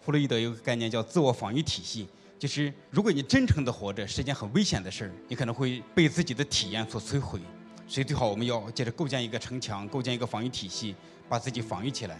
弗洛伊德有个概念叫自我防御体系，就是如果你真诚的活着是一件很危险的事儿，你可能会被自己的体验所摧毁。所以最好我们要接着构建一个城墙，构建一个防御体系，把自己防御起来。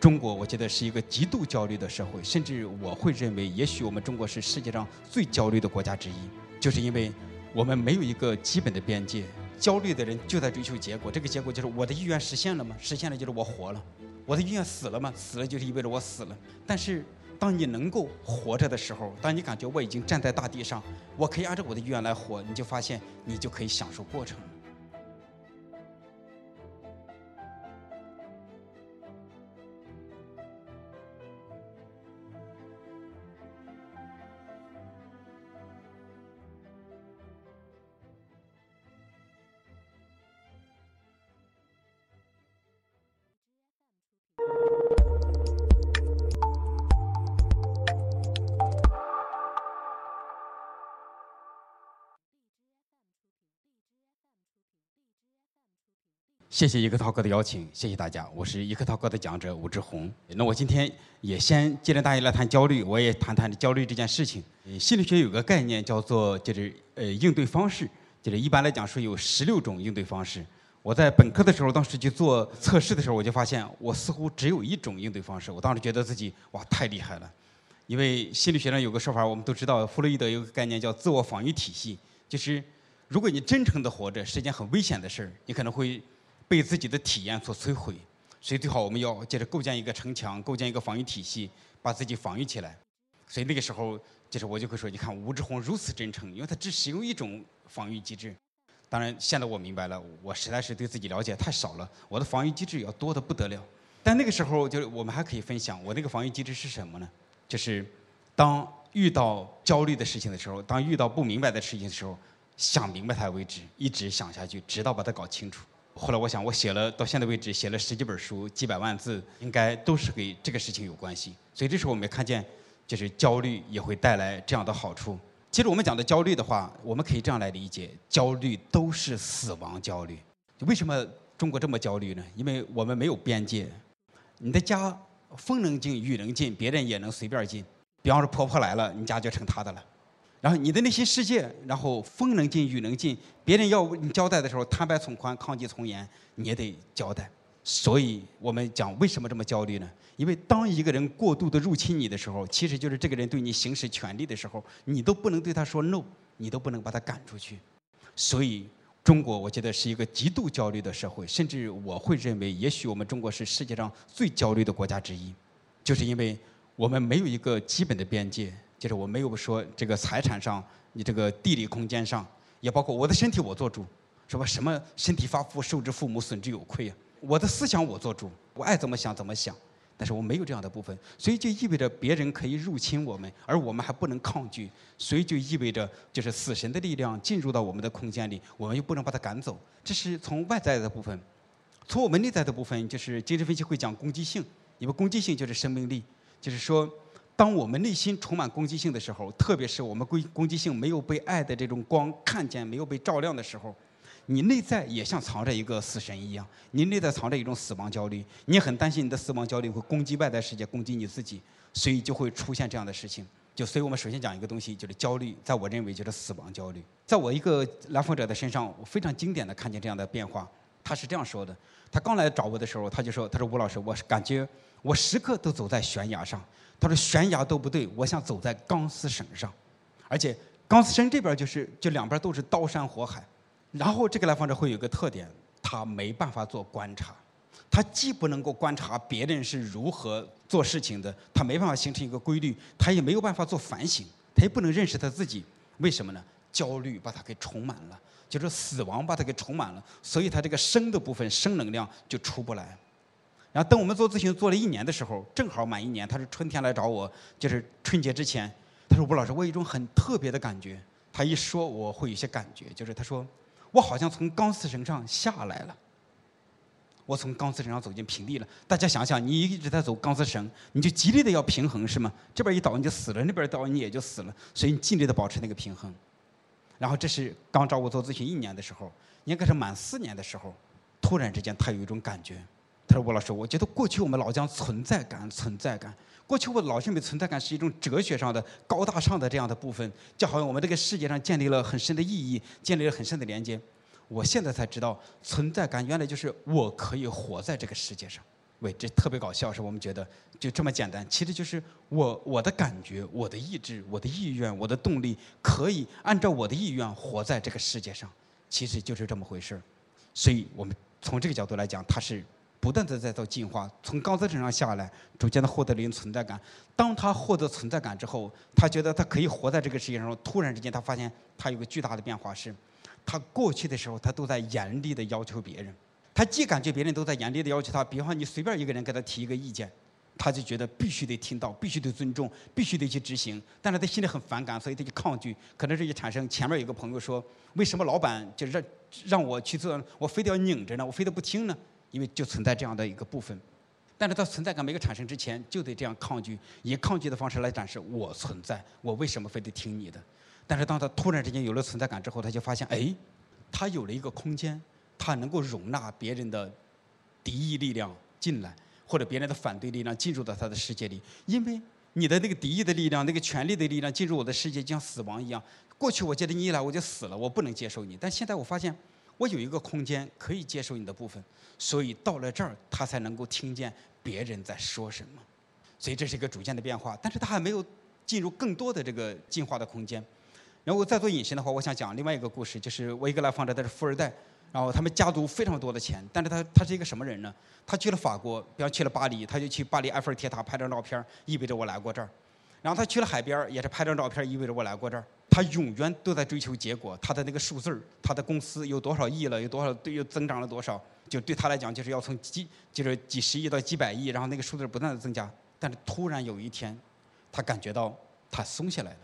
中国我觉得是一个极度焦虑的社会，甚至我会认为，也许我们中国是世界上最焦虑的国家之一，就是因为我们没有一个基本的边界。焦虑的人就在追求结果，这个结果就是我的意愿实现了吗？实现了就是我活了。我的意愿死了吗？死了就是意味着我死了。但是当你能够活着的时候，当你感觉我已经站在大地上，我可以按照我的意愿来活，你就发现你就可以享受过程。谢谢一克涛哥的邀请，谢谢大家，我是一克涛哥的讲者武志红。那我今天也先接着大家来谈焦虑，我也谈谈焦虑这件事情。心理学有个概念叫做就是呃应对方式，就是一般来讲说有十六种应对方式。我在本科的时候，当时去做测试的时候，我就发现我似乎只有一种应对方式。我当时觉得自己哇太厉害了，因为心理学上有个说法，我们都知道，弗洛伊德有个概念叫自我防御体系，就是如果你真诚的活着是一件很危险的事儿，你可能会。被自己的体验所摧毁，所以最好我们要接着构建一个城墙，构建一个防御体系，把自己防御起来。所以那个时候，就是我就会说，你看吴志红如此真诚，因为他只使用一种防御机制。当然，现在我明白了，我实在是对自己了解太少了，我的防御机制要多的不得了。但那个时候，就是我们还可以分享，我那个防御机制是什么呢？就是当遇到焦虑的事情的时候，当遇到不明白的事情的时候，想明白它为止，一直想下去，直到把它搞清楚。后来我想，我写了到现在为止写了十几本书，几百万字，应该都是跟这个事情有关系。所以这时候我们看见，就是焦虑也会带来这样的好处。其实我们讲的焦虑的话，我们可以这样来理解：焦虑都是死亡焦虑。为什么中国这么焦虑呢？因为我们没有边界。你的家风能进雨能进，别人也能随便进。比方说婆婆来了，你家就成她的了。然后你的内心世界，然后风能进雨能进，别人要你交代的时候，坦白从宽，抗拒从严，你也得交代。所以我们讲为什么这么焦虑呢？因为当一个人过度的入侵你的时候，其实就是这个人对你行使权力的时候，你都不能对他说 no，你都不能把他赶出去。所以中国我觉得是一个极度焦虑的社会，甚至我会认为，也许我们中国是世界上最焦虑的国家之一，就是因为我们没有一个基本的边界。就是我没有说这个财产上，你这个地理空间上，也包括我的身体我做主，是吧？什么身体发肤受之父母，损之有愧啊！我的思想我做主，我爱怎么想怎么想，但是我没有这样的部分，所以就意味着别人可以入侵我们，而我们还不能抗拒，所以就意味着就是死神的力量进入到我们的空间里，我们又不能把它赶走。这是从外在的部分，从我们内在的部分，就是精神分析会讲攻击性，因为攻击性就是生命力，就是说。当我们内心充满攻击性的时候，特别是我们攻攻击性没有被爱的这种光看见、没有被照亮的时候，你内在也像藏着一个死神一样，你内在藏着一种死亡焦虑，你很担心你的死亡焦虑会攻击外在世界、攻击你自己，所以就会出现这样的事情。就所以我们首先讲一个东西，就是焦虑，在我认为就是死亡焦虑。在我一个来访者的身上，我非常经典的看见这样的变化。他是这样说的：他刚来找我的时候，他就说：“他说吴老师，我是感觉我时刻都走在悬崖上。”他说：“悬崖都不对，我想走在钢丝绳上，而且钢丝绳这边就是就两边都是刀山火海。然后这个来访者会有一个特点，他没办法做观察，他既不能够观察别人是如何做事情的，他没办法形成一个规律，他也没有办法做反省，他也不能认识他自己。为什么呢？焦虑把他给充满了，就是死亡把他给充满了，所以他这个生的部分生能量就出不来。”然后等我们做咨询做了一年的时候，正好满一年，他是春天来找我，就是春节之前，他说吴老师，我有一种很特别的感觉。他一说我会有些感觉，就是他说我好像从钢丝绳上下来了，我从钢丝绳上走进平地了。大家想想，你一直在走钢丝绳，你就极力的要平衡是吗？这边一倒你就死了，那边倒你也就死了，所以你尽力的保持那个平衡。然后这是刚找我做咨询一年的时候，应该是满四年的时候，突然之间他有一种感觉。他说：“吴老师，我觉得过去我们老讲存在感，存在感，过去我老认为存在感是一种哲学上的高大上的这样的部分，就好像我们这个世界上建立了很深的意义，建立了很深的连接。我现在才知道，存在感原来就是我可以活在这个世界上。喂，这特别搞笑，是我们觉得就这么简单，其实就是我我的感觉、我的意志、我的意愿、我的动力，可以按照我的意愿活在这个世界上，其实就是这么回事儿。所以我们从这个角度来讲，它是不断的在做进化，从高姿身上下来，逐渐的获得了一种存在感。当他获得存在感之后，他觉得他可以活在这个世界上，突然之间他发现他有个巨大的变化是，他过去的时候他都在严厉的要求别人。他既感觉别人都在严厉的要求他，比方你随便一个人给他提一个意见，他就觉得必须得听到，必须得尊重，必须得去执行。但是他心里很反感，所以他就抗拒。可能是就产生前面有个朋友说，为什么老板就让让我去做，我非得要拧着呢？我非得不听呢？因为就存在这样的一个部分。但是他存在感没有产生之前，就得这样抗拒，以抗拒的方式来展示我存在，我为什么非得听你的？但是当他突然之间有了存在感之后，他就发现，哎，他有了一个空间。他能够容纳别人的敌意力量进来，或者别人的反对力量进入到他的世界里。因为你的那个敌意的力量、那个权力的力量进入我的世界，就像死亡一样。过去我觉得你一来我就死了，我不能接受你。但现在我发现，我有一个空间可以接受你的部分，所以到了这儿，他才能够听见别人在说什么。所以这是一个逐渐的变化，但是他还没有进入更多的这个进化的空间。然后再做隐身的话，我想讲另外一个故事，就是我一个来访者，他是富二代。然后他们家族非常多的钱，但是他他是一个什么人呢？他去了法国，比方去了巴黎，他就去巴黎埃菲尔铁塔拍张照片，意味着我来过这儿。然后他去了海边也是拍张照片，意味着我来过这儿。他永远都在追求结果，他的那个数字，他的公司有多少亿了，有多少对又增长了多少，就对他来讲就是要从几就是几十亿到几百亿，然后那个数字不断的增加。但是突然有一天，他感觉到他松下来了，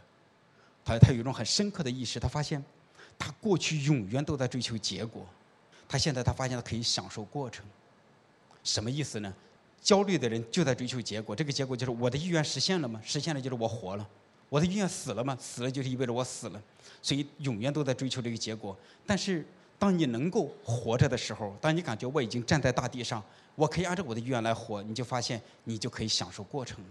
他他有一种很深刻的意识，他发现他过去永远都在追求结果。他现在他发现他可以享受过程，什么意思呢？焦虑的人就在追求结果，这个结果就是我的意愿实现了吗？实现了就是我活了。我的意愿死了嘛？死了就是意味着我死了。所以永远都在追求这个结果。但是当你能够活着的时候，当你感觉我已经站在大地上，我可以按照我的意愿来活，你就发现你就可以享受过程了。